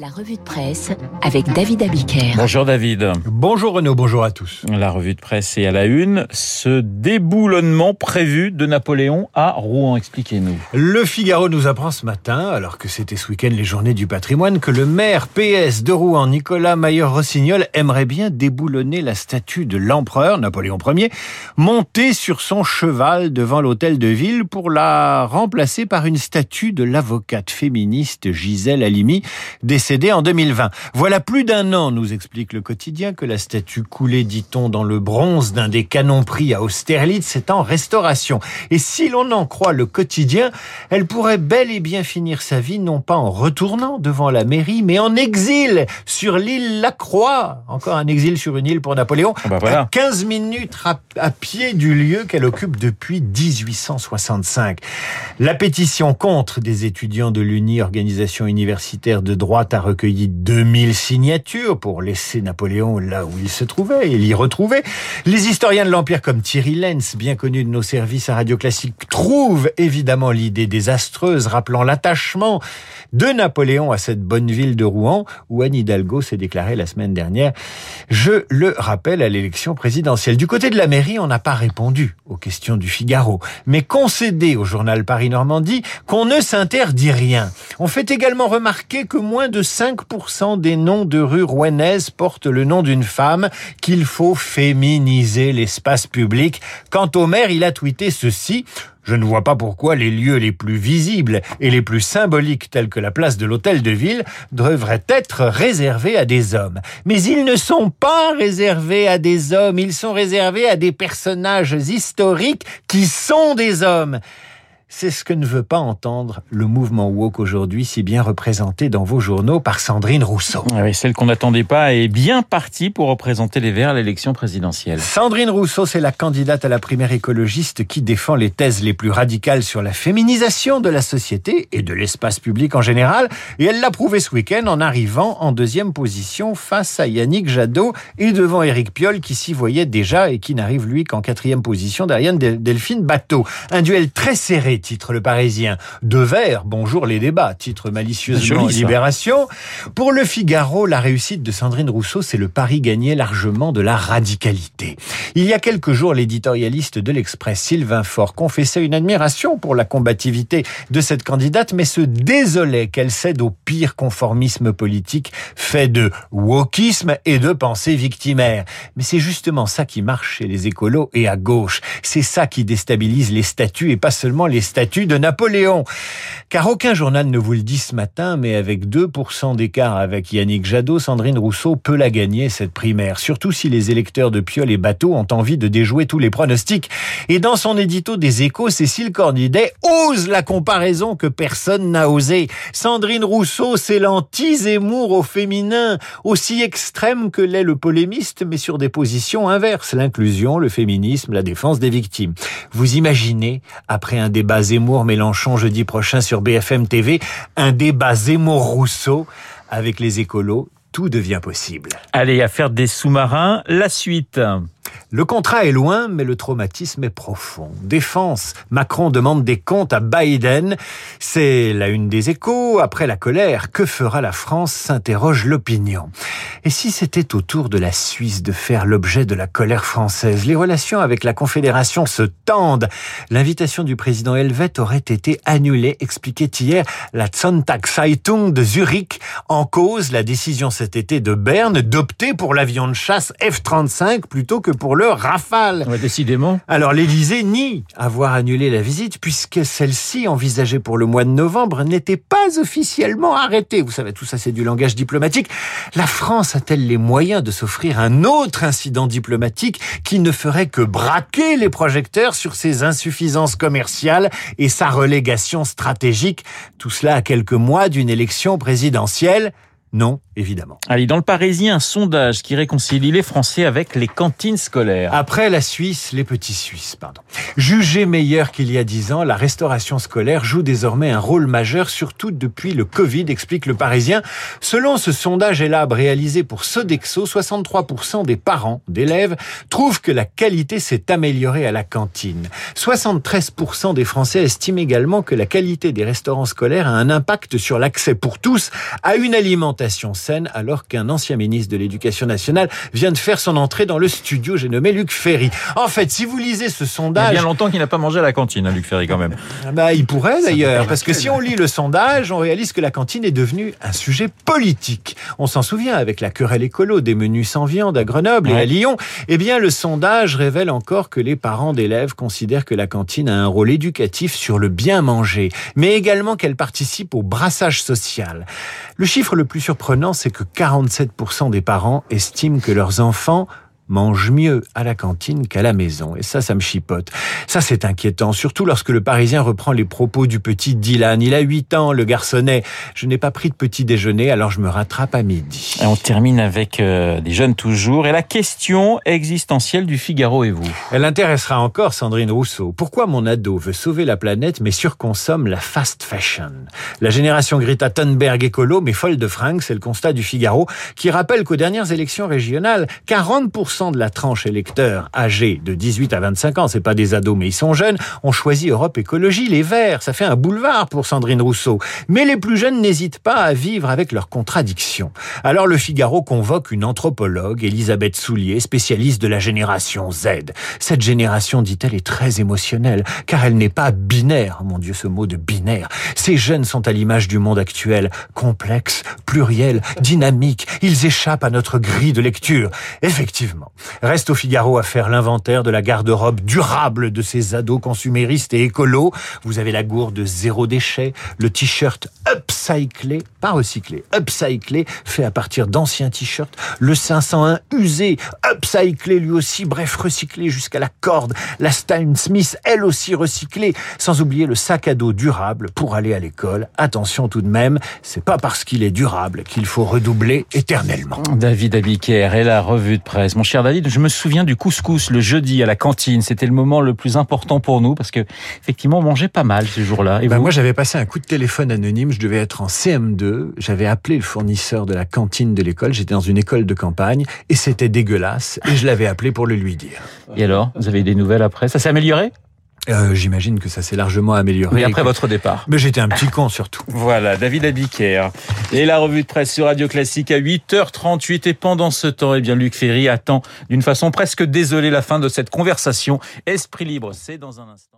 La revue de presse avec David Abiker. Bonjour David. Bonjour Renaud, bonjour à tous. La revue de presse est à la une. Ce déboulonnement prévu de Napoléon à Rouen, expliquez-nous. Le Figaro nous apprend ce matin, alors que c'était ce week-end les journées du patrimoine, que le maire PS de Rouen, Nicolas Mayer-Rossignol, aimerait bien déboulonner la statue de l'empereur, Napoléon Ier, montée sur son cheval devant l'hôtel de ville pour la remplacer par une statue de l'avocate féministe Gisèle Halimi, décédée en 2020. Voilà plus d'un an, nous explique le quotidien, que la statue coulée, dit-on, dans le bronze d'un des canons pris à Austerlitz est en restauration. Et si l'on en croit le quotidien, elle pourrait bel et bien finir sa vie non pas en retournant devant la mairie, mais en exil sur l'île La Croix. Encore un exil sur une île pour Napoléon. Ah bah voilà. À 15 minutes à, à pied du lieu qu'elle occupe depuis 1865. La pétition contre des étudiants de l'UNI, organisation universitaire de droite, a recueilli 2000 signatures pour laisser Napoléon là où il se trouvait et l'y retrouver. Les historiens de l'Empire comme Thierry Lenz, bien connu de nos services à Radio Classique, trouvent évidemment l'idée désastreuse, rappelant l'attachement de Napoléon à cette bonne ville de Rouen, où Anne Hidalgo s'est déclarée la semaine dernière, je le rappelle, à l'élection présidentielle. Du côté de la mairie, on n'a pas répondu aux questions du Figaro, mais concédé au journal Paris-Normandie qu'on ne s'interdit rien. On fait également remarquer que moins de 5% des noms de rues rouennaises portent le nom d'une femme, qu'il faut féminiser l'espace public. Quant au maire, il a tweeté ceci. Je ne vois pas pourquoi les lieux les plus visibles et les plus symboliques tels que la place de l'hôtel de ville devraient être réservés à des hommes. Mais ils ne sont pas réservés à des hommes, ils sont réservés à des personnages historiques qui sont des hommes. C'est ce que ne veut pas entendre le mouvement woke aujourd'hui, si bien représenté dans vos journaux par Sandrine Rousseau. Ah oui, celle qu'on n'attendait pas est bien partie pour représenter les Verts à l'élection présidentielle. Sandrine Rousseau, c'est la candidate à la primaire écologiste qui défend les thèses les plus radicales sur la féminisation de la société et de l'espace public en général. Et elle l'a prouvé ce week-end en arrivant en deuxième position face à Yannick Jadot et devant Éric Piolle qui s'y voyait déjà et qui n'arrive lui qu'en quatrième position derrière Delphine Bateau. Un duel très serré titre Le Parisien. De Verre, bonjour les débats, titre malicieusement Joli. Libération. Pour Le Figaro, la réussite de Sandrine Rousseau, c'est le pari gagné largement de la radicalité. Il y a quelques jours, l'éditorialiste de l'Express, Sylvain Faure, confessait une admiration pour la combativité de cette candidate, mais se désolait qu'elle cède au pire conformisme politique fait de wokisme et de pensée victimaire. Mais c'est justement ça qui marche chez les écolos et à gauche. C'est ça qui déstabilise les statuts et pas seulement les statuts de Napoléon. Car aucun journal ne vous le dit ce matin, mais avec 2% d'écart avec Yannick Jadot, Sandrine Rousseau peut la gagner cette primaire. Surtout si les électeurs de Piolle et Bateau ont envie de déjouer tous les pronostics. Et dans son édito des échos, Cécile Cornidet ose la comparaison que personne n'a osé. Sandrine Rousseau, c'est l'anti-Zemmour au féminin, aussi extrême que l'est le polémiste, mais sur des positions inverses. L'inclusion, le féminisme, la défense des Vous imaginez, après un débat Zemmour-Mélenchon jeudi prochain sur BFM TV, un débat Zemmour-Rousseau avec les écolos, tout devient possible. Allez, à faire des sous-marins, la suite. Le contrat est loin, mais le traumatisme est profond. Défense. Macron demande des comptes à Biden. C'est la une des échos. Après la colère, que fera la France s'interroge l'opinion. Et si c'était au tour de la Suisse de faire l'objet de la colère française? Les relations avec la Confédération se tendent. L'invitation du président helvète aurait été annulée, expliquait hier la Sonntagszeitung de Zurich. En cause, la décision cet été de Berne d'opter pour l'avion de chasse F-35 plutôt que pour le Rafale. Ouais, décidément. Alors l'Élysée nie avoir annulé la visite puisque celle-ci, envisagée pour le mois de novembre, n'était pas officiellement arrêtée. Vous savez, tout ça c'est du langage diplomatique. La France a-t-elle les moyens de s'offrir un autre incident diplomatique qui ne ferait que braquer les projecteurs sur ses insuffisances commerciales et sa relégation stratégique? Tout cela à quelques mois d'une élection présidentielle? Non, évidemment. Allez, dans le Parisien, un sondage qui réconcilie les Français avec les cantines scolaires. Après la Suisse, les petits Suisses, pardon. Jugée meilleure qu'il y a dix ans, la restauration scolaire joue désormais un rôle majeur, surtout depuis le Covid, explique le Parisien. Selon ce sondage élab réalisé pour Sodexo, 63% des parents d'élèves trouvent que la qualité s'est améliorée à la cantine. 73% des Français estiment également que la qualité des restaurants scolaires a un impact sur l'accès pour tous à une alimentation alors qu'un ancien ministre de l'Éducation nationale vient de faire son entrée dans le studio, j'ai nommé Luc Ferry. En fait, si vous lisez ce sondage... Il y a bien longtemps qu'il n'a pas mangé à la cantine, hein, Luc Ferry, quand même. Bah, il pourrait d'ailleurs, parce que si on lit le sondage, on réalise que la cantine est devenue un sujet politique. On s'en souvient avec la querelle écolo des menus sans viande à Grenoble et à Lyon. Eh bien, le sondage révèle encore que les parents d'élèves considèrent que la cantine a un rôle éducatif sur le bien manger, mais également qu'elle participe au brassage social. Le chiffre le plus surprenant, c'est que 47% des parents estiment que leurs enfants mange mieux à la cantine qu'à la maison. Et ça, ça me chipote. Ça, c'est inquiétant, surtout lorsque le Parisien reprend les propos du petit Dylan. Il a 8 ans, le garçonnet. Je n'ai pas pris de petit déjeuner, alors je me rattrape à midi. Et on termine avec euh, des jeunes toujours et la question existentielle du Figaro et vous. Elle intéressera encore Sandrine Rousseau. Pourquoi mon ado veut sauver la planète mais surconsomme la fast fashion? La génération Greta Thunberg écolo mais folle de fringues, c'est le constat du Figaro qui rappelle qu'aux dernières élections régionales, 40% de la tranche électeur âgée de 18 à 25 ans, c'est pas des ados mais ils sont jeunes, ont choisi Europe Écologie, les Verts. Ça fait un boulevard pour Sandrine Rousseau. Mais les plus jeunes n'hésitent pas à vivre avec leurs contradictions. Alors le Figaro convoque une anthropologue, Elisabeth Soulier, spécialiste de la génération Z. Cette génération, dit-elle, est très émotionnelle, car elle n'est pas binaire. Mon Dieu, ce mot de binaire. Ces jeunes sont à l'image du monde actuel, complexe, pluriel, dynamique. Ils échappent à notre grille de lecture. Effectivement, Reste au Figaro à faire l'inventaire de la garde-robe durable de ces ados consuméristes et écolos. Vous avez la gourde zéro déchet, le t-shirt upcyclé, pas recyclé, upcyclé, fait à partir d'anciens t-shirts, le 501 usé, upcyclé lui aussi, bref, recyclé jusqu'à la corde, la Stein Smith, elle aussi recyclée, sans oublier le sac à dos durable pour aller à l'école. Attention tout de même, c'est pas parce qu'il est durable qu'il faut redoubler éternellement. David Abiker et la revue de presse. Mon cher David, je me souviens du couscous le jeudi à la cantine. C'était le moment le plus important pour nous parce que effectivement on mangeait pas mal ce jour-là. Et ben moi j'avais passé un coup de téléphone anonyme. Je devais être en CM2. J'avais appelé le fournisseur de la cantine de l'école. J'étais dans une école de campagne et c'était dégueulasse. Et je l'avais appelé pour le lui dire. Et alors, vous avez eu des nouvelles après? Ça s'est amélioré? Euh, J'imagine que ça s'est largement amélioré. Et après votre départ. Mais j'étais un petit con surtout. Voilà, David Abiker. Et la revue de presse sur Radio Classique à 8h38. Et pendant ce temps, eh bien, Luc Ferry attend d'une façon presque désolée la fin de cette conversation. Esprit libre, c'est dans un instant.